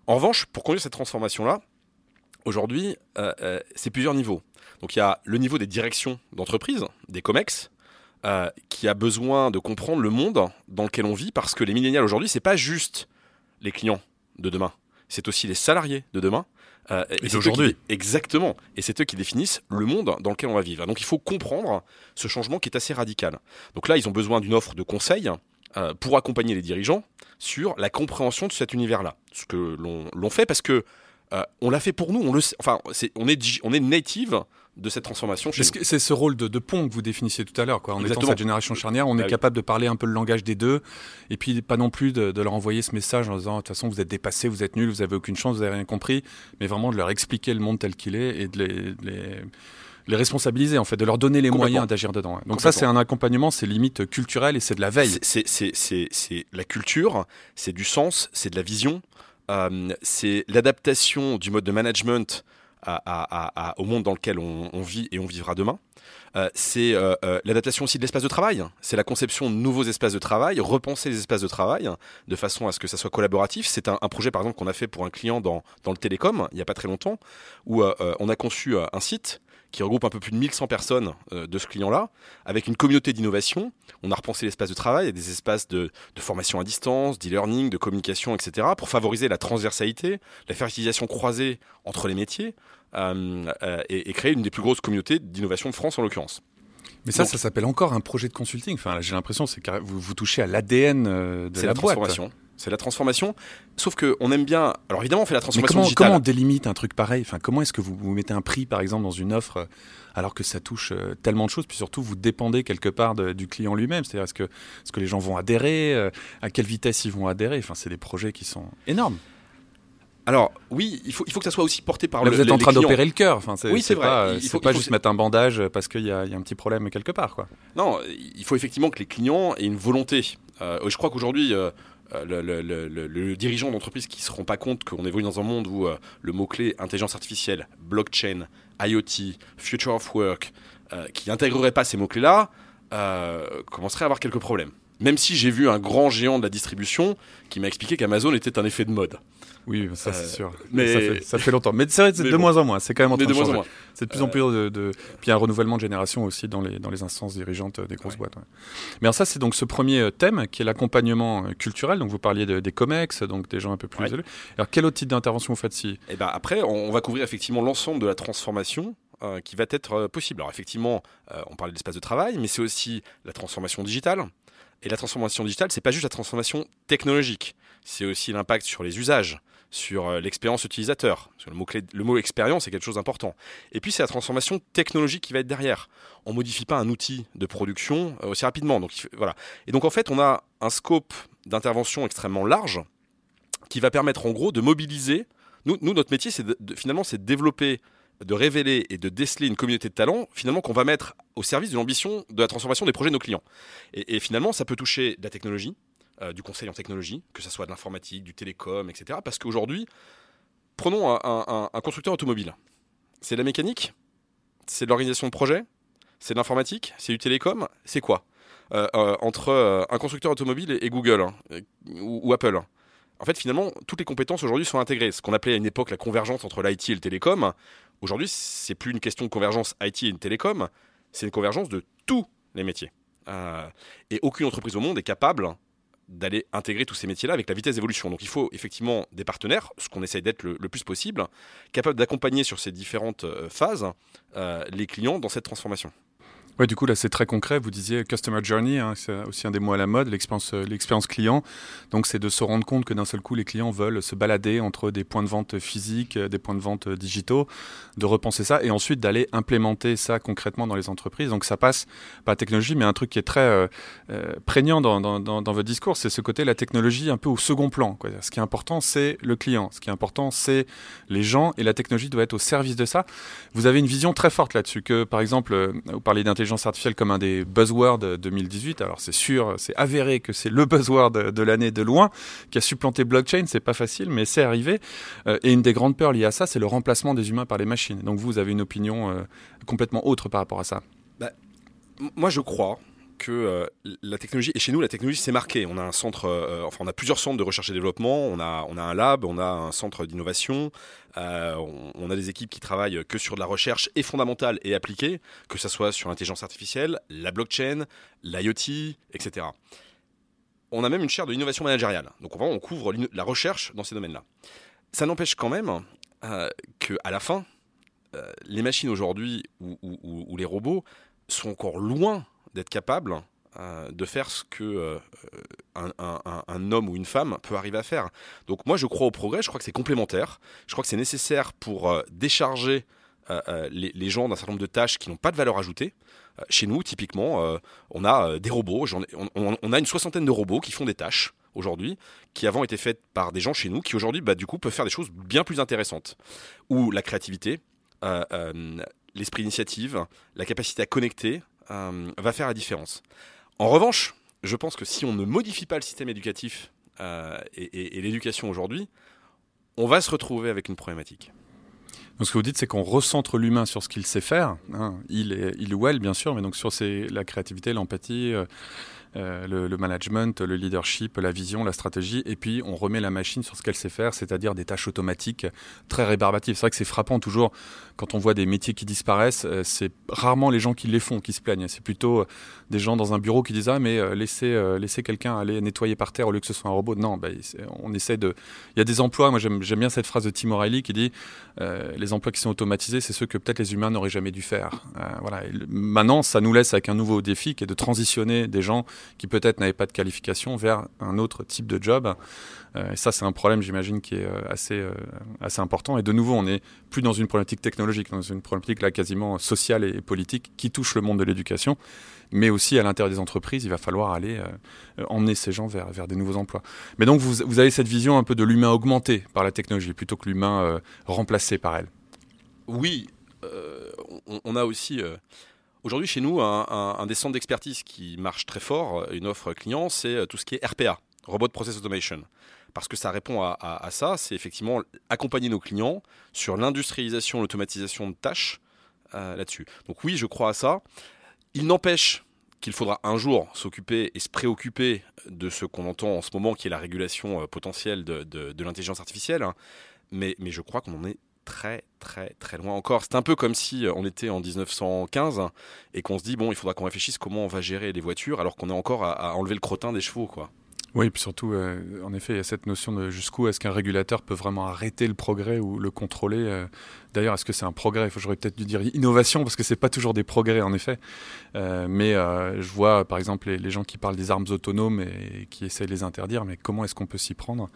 En revanche, pour conduire cette transformation-là, aujourd'hui, c'est plusieurs niveaux. Donc il y a le niveau des directions d'entreprise, des COMEX, qui a besoin de comprendre le monde dans lequel on vit, parce que les millénials aujourd'hui, c'est pas juste les clients de demain, c'est aussi les salariés de demain. euh, Et eux d'aujourd'hui. Exactement. Et c'est eux qui définissent le monde dans lequel on va vivre. Donc il faut comprendre ce changement qui est assez radical. Donc là, ils ont besoin d'une offre de conseil euh, pour accompagner les dirigeants sur la compréhension de cet univers-là. Ce que l'on fait parce que euh, on l'a fait pour nous. On le sait. Enfin, on est on est native de cette transformation chez nous. C'est ce rôle de, de pont que vous définissiez tout à l'heure. En étant Exactement. cette génération charnière, on Bah est oui. capable de parler un peu le langage des deux, et puis pas non plus de, de leur envoyer ce message en disant de toute façon vous êtes dépassés, vous êtes nuls, vous avez aucune chance, vous avez rien compris, mais vraiment de leur expliquer le monde tel qu'il est et de les, de les, les responsabiliser en fait, de leur donner les moyens d'agir dedans. Donc ça c'est un accompagnement, c'est limite culturel et c'est de la veille. C'est la culture, c'est du sens, c'est de la vision, euh, c'est l'adaptation du mode de management au monde dans lequel on, vit et on vivra demain. Euh, c'est euh, euh, l'adaptation aussi de l'espace de travail. C'est la conception de nouveaux espaces de travail, repenser les espaces de travail de façon à ce que ça soit collaboratif. C'est un, projet par exemple qu'on a fait pour un client dans, dans le télécom il n'y a pas très longtemps, où on a conçu un site qui regroupe un peu plus de 1100 personnes de ce client-là, avec une communauté d'innovation. On a repensé l'espace de travail, des espaces de, de formation à distance, d'e-learning, de communication, etc., pour favoriser la transversalité, la fertilisation croisée entre les métiers, et, et créer une des plus grosses communautés d'innovation de France en l'occurrence. Mais ça, Donc- ça s'appelle encore un projet de consulting. Enfin, j'ai l'impression c'est que vous, vous touchez à l'ADN euh, de la, la, boîte. transformation. C'est la transformation. Sauf que on aime bien. Alors évidemment, on fait la transformation comment, digitale. comment on délimite un truc pareil? Enfin, Comment est-ce que vous, vous mettez un prix, par exemple, dans une offre, euh, alors que ça touche euh, tellement de choses? Puis surtout, vous dépendez quelque part de- du client lui-même. C'est-à-dire, est-ce que, est-ce que les gens vont adhérer? Euh, À quelle vitesse ils vont adhérer? Enfin, c'est des projets qui sont énormes. Alors oui, il faut, il faut que ça soit aussi porté par Là, le. vous êtes les- en train d'opérer le cœur. Enfin, c'est, Oui, c'est vrai. Pas, Il c'est faut- pas il faut- juste mettre un bandage parce qu'il y y a un petit problème quelque part. Quoi. Non, il faut effectivement que les clients aient une volonté. Euh, je crois qu'aujourd'hui, euh, euh, le, dirigeant d'entreprise qui ne se rend pas compte qu'on évolue dans un monde où euh, le mot-clé intelligence artificielle, blockchain, IoT, future of work, qui n'intégrerait pas ces mots-clés-là, commencerait à avoir quelques problèmes. Même si j'ai vu un grand géant de la distribution qui m'a expliqué qu'Amazon était un effet de mode. Oui, ça, Euh, c'est sûr. mais- Ça, fait, ça fait longtemps. Mais c'est vrai, c'est de bon. moins en moins. C'est quand même en train de changer. C'est de plus en Euh, plus de, de- Puis un renouvellement de génération aussi dans les, dans les instances dirigeantes euh, des grosses Ouais. boîtes. ouais. Mais alors ça, c'est donc ce premier euh, thème qui est l'accompagnement euh, culturel. Donc vous parliez de- des COMEX, donc des gens un peu plus Ouais. élevés. Alors quel autre type d'intervention vous faites si Et ben après, on on va couvrir effectivement l'ensemble de la transformation euh, qui va être euh, possible. Alors effectivement, euh, on parlait de l'espace de travail, mais c'est aussi la transformation digitale. Et la transformation digitale, c'est pas juste la transformation technologique, c'est aussi l'impact sur les usages, sur euh, l'expérience utilisateur. Parce le mot clé, le mot expérience est quelque chose d'important. Et puis c'est la transformation technologique qui va être derrière. On modifie pas un outil de production euh, aussi rapidement. Donc voilà. Et donc en fait, on a un scope d'intervention extrêmement large qui va permettre en gros de mobiliser. Nous, notre métier, c'est finalement, c'est de développer, de révéler et de déceler une communauté de talents, finalement, qu'on va mettre au service de l'ambition de la transformation des projets de nos clients. Et, finalement, ça peut toucher de la technologie, euh, du conseil en technologie, que ce soit de l'informatique, du télécom, etc. Parce qu'aujourd'hui, prenons un, constructeur automobile. C'est de la mécanique, c'est de l'organisation de projet, c'est de l'informatique, c'est du télécom, c'est quoi? Euh, euh, Entre un constructeur automobile et, Google hein, ou, ou Apple. En fait, finalement, toutes les compétences aujourd'hui sont intégrées. Ce qu'on appelait à une époque la convergence entre l'IT et le télécom, aujourd'hui, c'est plus une question de convergence IT et une télécom, c'est une convergence de tous les métiers. Euh, et aucune entreprise au monde est capable d'aller intégrer tous ces métiers-là avec la vitesse d'évolution. Donc il faut effectivement des partenaires, ce qu'on essaye d'être le, plus possible, capables d'accompagner sur ces différentes euh, phases euh, les clients dans cette transformation. Ouais, du coup, là, c'est très concret. Vous disiez Customer Journey, hein, c'est aussi un des mots à la mode, l'expérience, euh, l'expérience client. Donc, c'est de se rendre compte que d'un seul coup, les clients veulent se balader entre des points de vente physiques, euh, des points de vente euh, digitaux, de repenser ça et ensuite d'aller implémenter ça concrètement dans les entreprises. Donc, ça passe par la technologie, mais un truc qui est très prégnant dans, dans, dans, dans, votre discours, c'est ce côté la technologie un peu au second plan. Quoi. Ce qui est important, c'est le client. Ce qui est important, c'est les gens et la technologie doit être au service de ça. Vous avez une vision très forte là-dessus, que par exemple, vous parlez d'intelligence l'intelligence artificielle comme un des buzzwords 2018. Alors c'est sûr, c'est avéré que c'est le buzzword de, l'année de loin qui a supplanté blockchain. C'est pas facile, mais c'est arrivé. Euh, et une des grandes peurs liées à ça, c'est le remplacement des humains par les machines. Donc vous avez une opinion euh, complètement autre par rapport à ça. Bah, moi, je crois que euh, la technologie, et chez nous, la technologie s'est marquée. On a un centre, euh, enfin, on a plusieurs centres de recherche et développement, on a, on a un lab, on a un centre d'innovation, euh, on, a des équipes qui travaillent que sur de la recherche et fondamentale et appliquée, que ce soit sur l'intelligence artificielle, la blockchain, l'IoT, etc. On a même une chaire de l'innovation managériale. Donc, on, on couvre la recherche dans ces domaines-là. Ça n'empêche quand même qu'à la fin, les machines aujourd'hui ou, ou les robots sont encore loin d'être capable euh, de faire ce que euh, un, homme ou une femme peut arriver à faire. Donc moi je crois au progrès, je crois que c'est complémentaire, je crois que c'est nécessaire pour euh, décharger les, gens d'un certain nombre de tâches qui n'ont pas de valeur ajoutée. chez nous, typiquement, on a des robots, on, a une soixantaine de robots qui font des tâches aujourd'hui, qui avant étaient faites par des gens chez nous, qui aujourd'hui, bah, du coup, peuvent faire des choses bien plus intéressantes. Ou la créativité, l'esprit d'initiative, la capacité à connecter, va faire la différence. En revanche, je pense que si on ne modifie pas le système éducatif euh, et, l'éducation aujourd'hui, on va se retrouver avec une problématique. Donc ce que vous dites, c'est qu'on recentre l'humain sur ce qu'il sait faire, hein. il, est, il ou elle bien sûr, mais donc sur la créativité, l'empathie, euh, euh, le, management, le leadership, la vision, la stratégie, et puis on remet la machine sur ce qu'elle sait faire, c'est-à-dire des tâches automatiques très rébarbatives. C'est vrai que c'est frappant toujours quand on voit des métiers qui disparaissent, euh, c'est rarement les gens qui les font qui se plaignent, c'est plutôt euh, des gens dans un bureau qui disent ah mais laissez, laissez quelqu'un aller nettoyer par terre au lieu que ce soit un robot. Non, ben, on essaie de... Il y a des emplois, moi j'aime bien cette phrase de Tim O'Reilly qui dit les emplois qui sont automatisés, c'est ceux que peut-être les humains n'auraient jamais dû faire. voilà. maintenant, ça nous laisse avec un nouveau défi qui est de transitionner des gens qui peut-être n'avaient pas de qualification vers un autre type de job. Euh, et ça, c'est un problème, j'imagine, qui est euh, assez, euh, assez important. Et de nouveau, on n'est plus dans une problématique technologique, dans une problématique là quasiment sociale et politique qui touche le monde de l'éducation, mais aussi à l'intérieur des entreprises, il va falloir aller emmener ces gens vers, vers des nouveaux emplois. Mais donc, vous, vous avez cette vision un peu de l'humain augmenté par la technologie plutôt que l'humain remplacé par elle. Oui, on, on, a aussi Aujourd'hui, chez nous, un, des centres d'expertise qui marche très fort, une offre client, c'est euh, tout ce qui est RPA, Robot Process Automation. Parce que ça répond à, ça, c'est effectivement accompagner nos clients sur l'industrialisation, l'automatisation de tâches euh, là-dessus. Donc oui, je crois à ça. Il n'empêche qu'il faudra un jour s'occuper et se préoccuper de ce qu'on entend en ce moment, qui est la régulation euh, potentielle de, l'intelligence artificielle. Hein. Mais, mais je crois qu'on en est très très très loin encore. C'est un peu comme si euh, on était en 1915 et qu'on se dit bon, il faudra qu'on réfléchisse comment on va gérer les voitures alors qu'on est encore à, enlever le crottin des chevaux quoi. Oui, et puis surtout, euh, en effet, il y a cette notion de jusqu'où est-ce qu'un régulateur peut vraiment arrêter le progrès ou le contrôler. Euh, D'ailleurs, est-ce que c'est un progrès? J'aurais peut-être dû dire innovation parce que c'est pas toujours des progrès en effet. Euh, mais euh, je vois par exemple les, gens qui parlent des armes autonomes et, qui essaient de les interdire. Mais comment est-ce qu'on peut s'y prendre?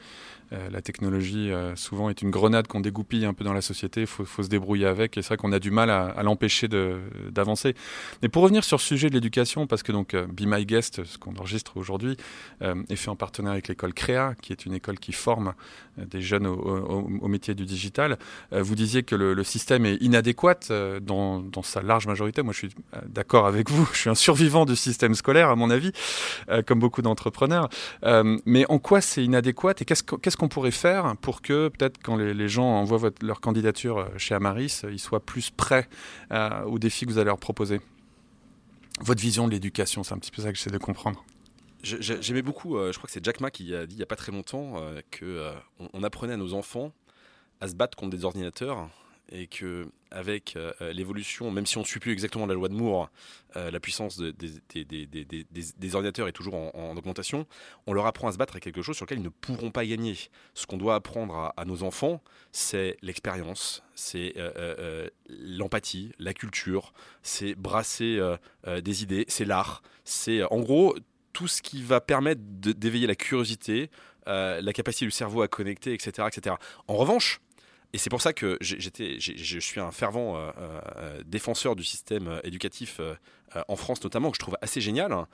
Euh, La technologie souvent est une grenade qu'on dégoupille un peu dans la société. Il faut, se débrouiller avec. Et c'est vrai qu'on a du mal à, l'empêcher d'avancer. Mais pour revenir sur le sujet de l'éducation, parce que donc Be My Guest, ce qu'on enregistre aujourd'hui, est fait en partenariat avec l'école Créa, qui est une école qui forme des jeunes au, au métier du digital. vous disiez que le le, système est inadéquat euh, dans, sa large majorité. Moi, je suis euh, d'accord avec vous. Je suis un survivant du système scolaire, à mon avis, euh, comme beaucoup d'entrepreneurs. mais en quoi c'est inadéquat et qu'est-ce qu'on pourrait faire pour que, peut-être, quand les, gens envoient leur candidature chez Amaris, ils soient plus prêts aux défis que vous allez leur proposer? Votre vision de l'éducation, c'est un petit peu ça que j'essaie de comprendre. J'aimais beaucoup, je crois que c'est Jack Ma qui a dit il n'y a pas très longtemps qu'on on apprenait à nos enfants à se battre contre des ordinateurs et que avec l'évolution, même si on ne suit plus exactement la loi de Moore, la puissance des, ordinateurs est toujours en, augmentation, on leur apprend à se battre avec quelque chose sur lequel ils ne pourront pas gagner. Ce qu'on doit apprendre à, nos enfants, c'est l'expérience, c'est l'empathie, la culture, c'est brasser des idées, c'est l'art, c'est en gros tout ce qui va permettre d'éveiller la curiosité, euh, la capacité du cerveau à connecter, etc. etc. En revanche, et c'est pour ça que j'étais, je suis un fervent euh, euh, défenseur du système éducatif en France notamment, que je trouve assez génial, hein.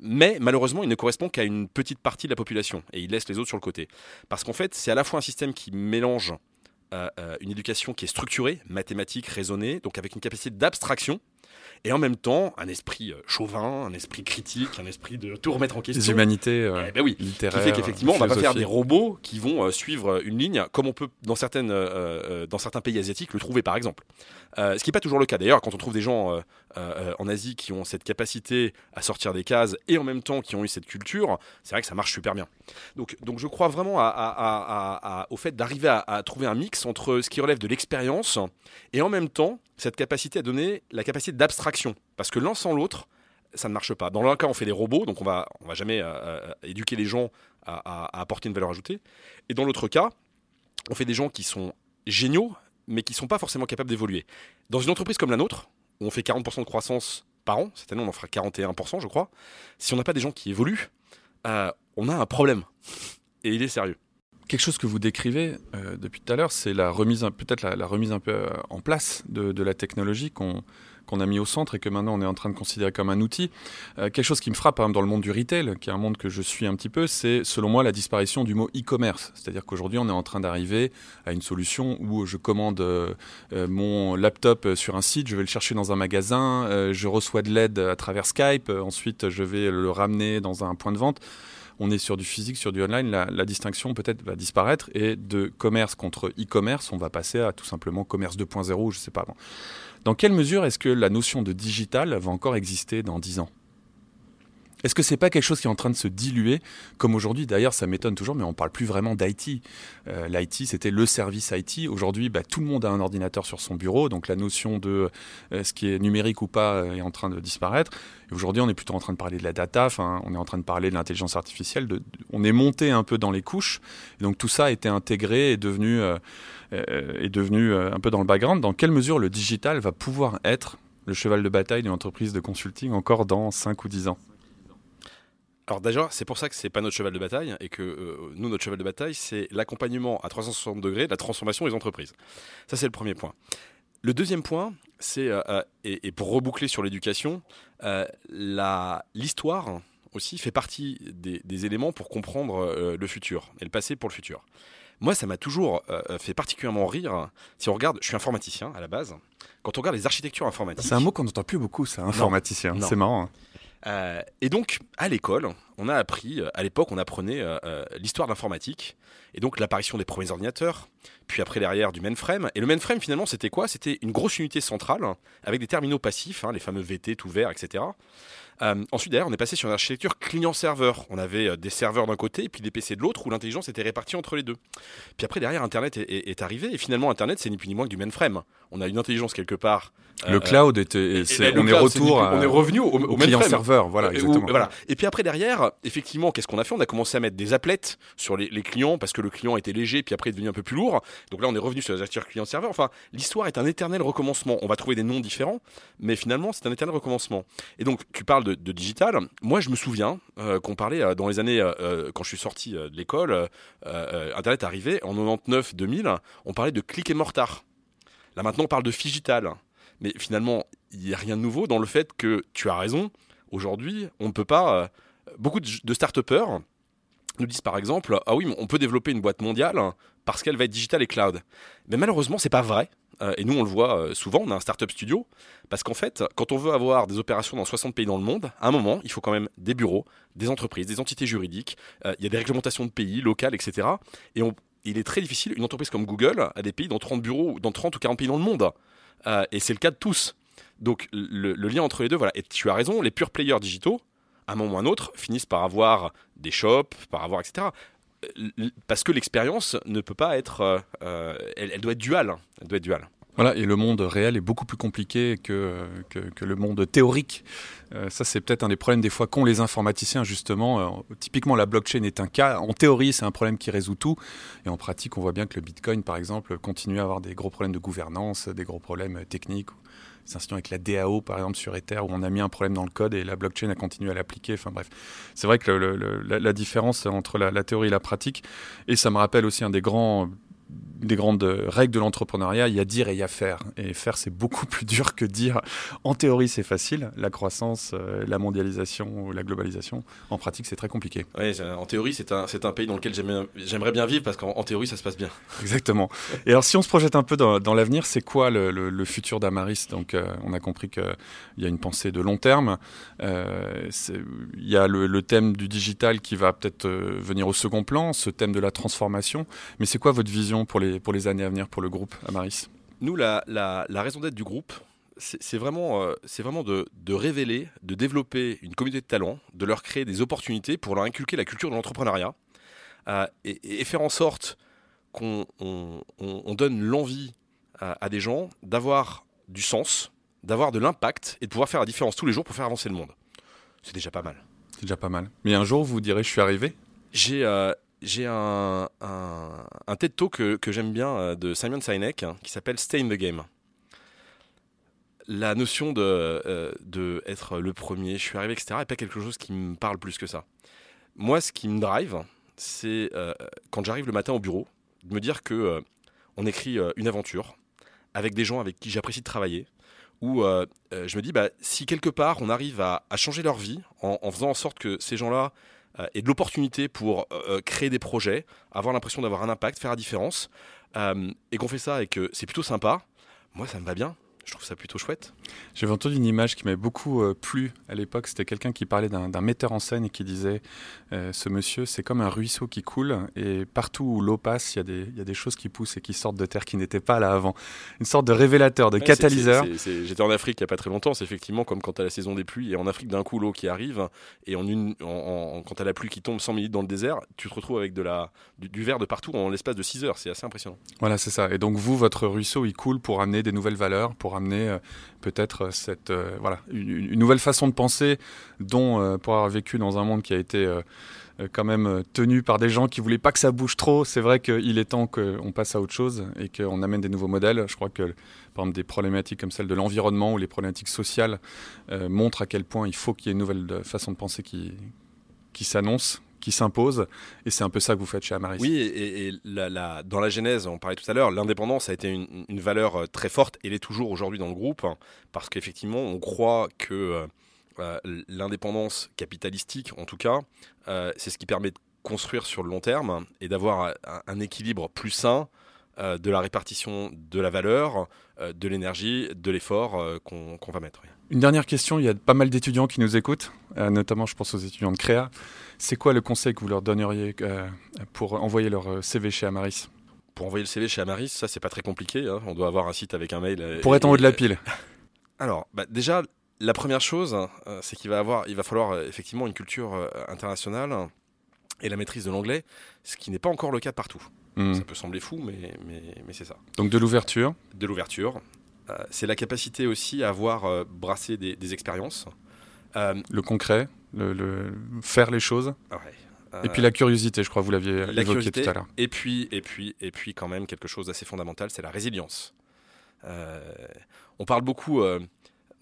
mais malheureusement il ne correspond qu'à une petite partie de la population, et il laisse les autres sur le côté. Parce qu'en fait c'est à la fois un système qui mélange une éducation qui est structurée, mathématique, raisonnée, donc avec une capacité d'abstraction, et en même temps un esprit euh, chauvin, un esprit critique, un esprit de tout remettre en question. Les humanités euh, eh ben oui, littéraires. Qui fait qu'effectivement, on va pas faire des robots qui vont euh, suivre une ligne, comme on peut dans, certaines, dans certains pays asiatiques le trouver par exemple. ce qui n'est pas toujours le cas d'ailleurs, quand on trouve des gens en Asie qui ont cette capacité à sortir des cases et en même temps qui ont eu cette culture, c'est vrai que ça marche super bien. Donc, donc je crois vraiment à, au fait d'arriver à trouver un mix entre ce qui relève de l'expérience et en même temps cette capacité à donner la capacité d'abstraction. Parce que l'un sans l'autre, ça ne marche pas. Dans l'un cas, on fait des robots, donc on va, on va jamais euh, euh, éduquer les gens à, apporter une valeur ajoutée. Et dans l'autre cas, on fait des gens qui sont géniaux, mais qui ne sont pas forcément capables d'évoluer. Dans une entreprise comme la nôtre, on fait 40% de croissance par an, cette année on en fera 41%, je crois, si on n'a pas des gens qui évoluent, euh, on a un problème. Et il est sérieux quelque chose que vous décrivez euh, depuis tout à l'heure, c'est la remise, peut-être la, remise un peu euh, en place de, la technologie qu'on qu'on a mis au centre et que maintenant on est en train de considérer comme un outil. Euh, quelque chose qui me frappe, exemple, dans le monde du retail, qui est un monde que je suis un petit peu, c'est selon moi la disparition du mot e-commerce. C'est-à-dire qu'aujourd'hui on est en train d'arriver à une solution où je commande mon laptop sur un site, je vais le chercher dans un magasin, je reçois de l'aide à travers Skype, ensuite je vais le ramener dans un point de vente on est sur du physique, sur du online, la, distinction peut-être va disparaître et de commerce contre e-commerce, on va passer à tout simplement commerce 2.0, je ne sais pas. Dans quelle mesure est-ce que la notion de digital va encore exister dans 10 ans? Est-ce que c'est pas quelque chose qui est en train de se diluer Comme aujourd'hui, d'ailleurs, ça m'étonne toujours, mais on parle plus vraiment d'IT. Euh, L'IT, c'était le service IT. Aujourd'hui, bah, tout le monde a un ordinateur sur son bureau, donc la notion de euh, ce qui est numérique ou pas euh, est en train de disparaître. Aujourd'hui, on est plutôt en train de parler de la data, on est en train de parler de l'intelligence artificielle. on est monté un peu dans les couches. donc tout ça a été intégré et devenu, est devenu un peu dans le background. Dans quelle mesure le digital va pouvoir être le cheval de bataille d'une entreprise de consulting encore dans 5 ou 10 ans? Alors déjà, c'est pour ça que c'est pas notre cheval de bataille et que euh, nous, notre cheval de bataille, c'est l'accompagnement à 360 degrés de la transformation des entreprises. Ça, c'est le premier point. Le deuxième point, c'est, euh, euh, et, pour reboucler sur l'éducation, l'histoire aussi fait partie des, éléments pour comprendre le futur et le passé pour le futur. Moi, ça m'a toujours fait particulièrement rire. Si on regarde, je suis informaticien à la base. Quand on regarde les architectures informatiques. C'est un mot qu'on n'entend plus beaucoup, ça, informaticien. C'est marrant. Hein. Euh, et donc, à l'école, on a appris, euh, à l'époque, on apprenait euh, l'histoire de l'informatique, et donc l'apparition des premiers ordinateurs, puis après derrière du mainframe. Et le mainframe, finalement, c'était quoi? C'était une grosse unité centrale, avec des terminaux passifs, hein, les fameux VT tout vert, etc. Euh, ensuite, d'ailleurs, on est passé sur une architecture client-serveur. On avait euh, des serveurs d'un côté et puis des PC de l'autre où l'intelligence était répartie entre les deux. Puis après, derrière, Internet est, arrivé et finalement, Internet, c'est ni plus ni moins que du mainframe. On a une intelligence quelque part. Le euh, cloud était. on est retour. on est revenu au, client-serveur. Voilà, exactement. voilà. Et puis après, derrière, effectivement, qu'est-ce qu'on a fait On a commencé à mettre des applets sur les, clients parce que le client était léger, puis après, est devenu un peu plus lourd. Donc là, on est revenu sur les architectures client-serveur. Enfin, l'histoire est un éternel recommencement. On va trouver des noms différents, mais finalement, c'est un éternel recommencement. Et donc, tu parles de, digital, moi je me souviens euh, qu'on parlait euh, dans les années, euh, quand je suis sorti de l'école, Internet arrivait, en 99-2000, on parlait de clic et mortar. Là maintenant on parle de digital. Mais finalement, il n'y a rien de nouveau dans le fait que tu as raison, aujourd'hui on ne peut pas... beaucoup de, de start-upers nous disent par exemple, ah oui, on peut développer une boîte mondiale parce qu'elle va être digital et cloud. Mais malheureusement, c'est pas vrai. Euh, et nous, on le voit euh, souvent, on a un startup studio, parce qu'en fait, quand on veut avoir des opérations dans 60 pays dans le monde, à un moment, il faut quand même des bureaux, des entreprises, des entités juridiques, euh, il y a des réglementations de pays, locales, etc. Et il est très difficile, une entreprise comme Google a des pays dans 30 bureaux, dans 30 ou 40 pays dans le monde. et c'est le cas de tous. Donc le, lien entre les deux, voilà. Et tu as raison, les pure players digitaux, à un moment ou à un autre, finissent par avoir des shops, par avoir, etc parce que l'expérience ne peut pas être, elle, elle, doit être duale. Elle doit être duale. Voilà, et le monde réel est beaucoup plus compliqué que, que, le monde théorique. Euh, ça, c'est peut-être un des problèmes des fois qu'ont les informaticiens, justement. Euh, typiquement, la blockchain est un cas. En théorie, c'est un problème qui résout tout. Et en pratique, on voit bien que le Bitcoin, par exemple, continue à avoir des gros problèmes de gouvernance, des gros problèmes techniques. C'est un signe avec la DAO, par exemple, sur Ether, où on a mis un problème dans le code et la blockchain a continué à l'appliquer. Enfin bref, c'est vrai que la, différence entre la, la, théorie et la pratique, et ça me rappelle aussi un des grands des grandes règles de l'entrepreneuriat, il y a dire et il y a faire. Et faire, c'est beaucoup <laughs> plus dur que dire. En théorie, c'est facile. La croissance, euh, la mondialisation, la globalisation. En pratique, c'est très compliqué. Oui, en théorie, c'est un, un, pays dans lequel j'aimerais bien vivre parce qu'en théorie, ça se passe bien. <laughs> Exactement. Et alors, si on se projette un peu dans, l'avenir, c'est quoi le, futur d'Amaris? Donc, euh, on a compris qu'il y a une pensée de long terme. Euh, il y a le, le, thème du digital qui va peut-être venir au second plan, ce thème de la transformation. Mais c'est quoi votre vision pour les pour les années à venir pour le groupe Amaris Nous, la, la, raison d'être du groupe, c'est vraiment, euh, vraiment de, de, révéler, de développer une communauté de talents, de leur créer des opportunités pour leur inculquer la culture de l'entrepreneuriat euh, et, faire en sorte qu'on on, donne l'envie à, des gens d'avoir du sens, d'avoir de l'impact et de pouvoir faire la différence tous les jours pour faire avancer le monde. C'est déjà pas mal. C'est déjà pas mal. Mais un jour, vous direz, je suis arrivé? J'ai euh, j'ai un, un, un, TED Talk que, j'aime bien euh, de Simon Sinek hein, qui s'appelle Stay in the Game. La notion de, euh, de être le premier, je suis arrivé, etc., n'est pas quelque chose qui me parle plus que ça. Moi, ce qui me drive, c'est euh, quand j'arrive le matin au bureau, de me dire que on écrit une aventure avec des gens avec qui j'apprécie de travailler, où je me dis, bah, si quelque part on arrive à, à changer leur vie en, en, faisant en sorte que ces gens-là euh, et de l'opportunité pour euh, euh, créer des projets, avoir l'impression d'avoir un impact, faire la différence, et qu'on fait ça et que c'est plutôt sympa, moi ça me va bien je trouve ça plutôt chouette. J'avais entendu une image qui m'avait beaucoup euh, plu à l'époque. C'était quelqu'un qui parlait d'un metteur en scène et qui disait euh, Ce monsieur, c'est comme un ruisseau qui coule et partout où l'eau passe, il y, y, a des choses qui poussent et qui sortent de terre qui n'étaient pas là avant. Une sorte de révélateur, de catalyseur. J'étais en Afrique il n'y a pas très longtemps. C'est effectivement comme quand tu as la saison des pluies et en Afrique, d'un coup, l'eau qui arrive et en une, en, quand tu as la pluie qui tombe 100 minutes dans le désert, tu te retrouves avec de la, du, verre de partout en l'espace de 6 heures. C'est assez impressionnant. Voilà, c'est ça. Et donc, vous, votre ruisseau, il coule pour amener des nouvelles valeurs, pour amener euh, peut-être cette euh, voilà une, nouvelle façon de penser dont euh, pour avoir vécu dans un monde qui a été quand même tenu par des gens qui voulaient pas que ça bouge trop. C'est vrai qu'il est temps qu'on passe à autre chose et qu'on amène des nouveaux modèles. Je crois que, par exemple, des problématiques comme celle de l'environnement ou les problématiques sociales montrent à quel point il faut qu'il y ait une nouvelle façon de penser qui, qui s'annonce qui s'impose. Et c'est un peu ça que vous faites chez Amaris. Oui, et, dans la genèse, on parlait tout à l'heure, l'indépendance a été une, valeur euh, très forte et l'est toujours aujourd'hui dans le groupe, hein, parce qu'effectivement, on croit que euh, euh, l'indépendance capitalistique, en tout cas, c'est ce qui permet de construire sur le long terme et d'avoir un, équilibre plus sain de la répartition de la valeur, de l'énergie, de l'effort qu'on va mettre. Une dernière question, il y a pas mal d'étudiants qui nous écoutent, notamment je pense aux étudiants de Créa. C'est quoi le conseil que vous leur donneriez euh, pour envoyer leur euh, CV chez Amaris? Pour envoyer le CV chez Amaris, ça c'est pas très compliqué. Hein. On doit avoir un site avec un mail. Euh, pour être en haut de la pile. <laughs> Alors, bah, déjà, la première chose, c'est qu'il va avoir, il va falloir effectivement une culture internationale et la maîtrise de l'anglais, ce qui n'est pas encore le cas partout. Hmm. Ça peut sembler fou, mais, mais, c'est ça. Donc de l'ouverture De l'ouverture. C'est la capacité aussi à avoir brassé des, des expériences. le concret le, faire les choses. Et puis la curiosité, je crois, vous l'aviez évoqué tout à l'heure. Et puis, et puis, et puis, quand même quelque chose d'assez fondamental, c'est la résilience. Euh, on parle beaucoup euh,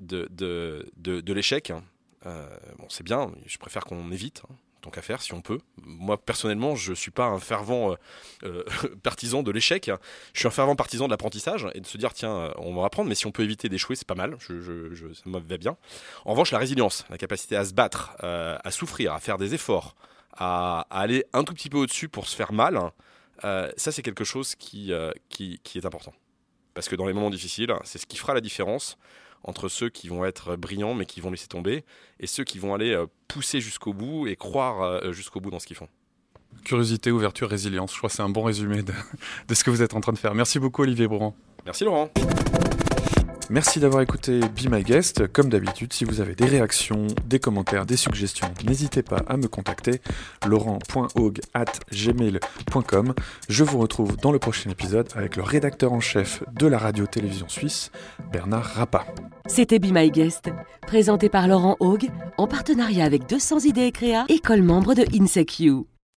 de, de, de, l'échec. Hein. Euh, bon, c'est bien. Je préfère qu'on évite. Hein tant qu'à faire, si on peut. Moi, personnellement, je ne suis pas un fervent euh, euh, <laughs> partisan de l'échec. Je suis un fervent partisan de l'apprentissage et de se dire, tiens, euh, on va apprendre, mais si on peut éviter d'échouer, c'est pas mal. Ça me va bien. En revanche, la résilience, la capacité à se battre, à souffrir, à faire des efforts, à, aller un tout petit peu au-dessus pour se faire mal, ça, c'est quelque chose qui est important. Parce que dans les moments difficiles, c'est ce qui fera la différence entre ceux qui vont être brillants mais qui vont laisser tomber et ceux qui vont aller euh, pousser jusqu'au bout et croire euh, jusqu'au bout dans ce qu'ils font. Curiosité, ouverture, résilience. Je crois que c'est un bon résumé de, <laughs> de, ce que vous êtes en train de faire. Merci beaucoup Olivier Bourran. Merci Laurent. Merci d'avoir écouté Be My Guest. Comme d'habitude, si vous avez des réactions, des commentaires, des suggestions, n'hésitez pas à me contacter laurent.haug@gmail.com. Je vous retrouve dans le prochain épisode avec le rédacteur en chef de la radio-télévision suisse, Bernard Rappa. C'était Be My Guest, présenté par Laurent Haug en partenariat avec 200 idées et créa, école membre de INSECU.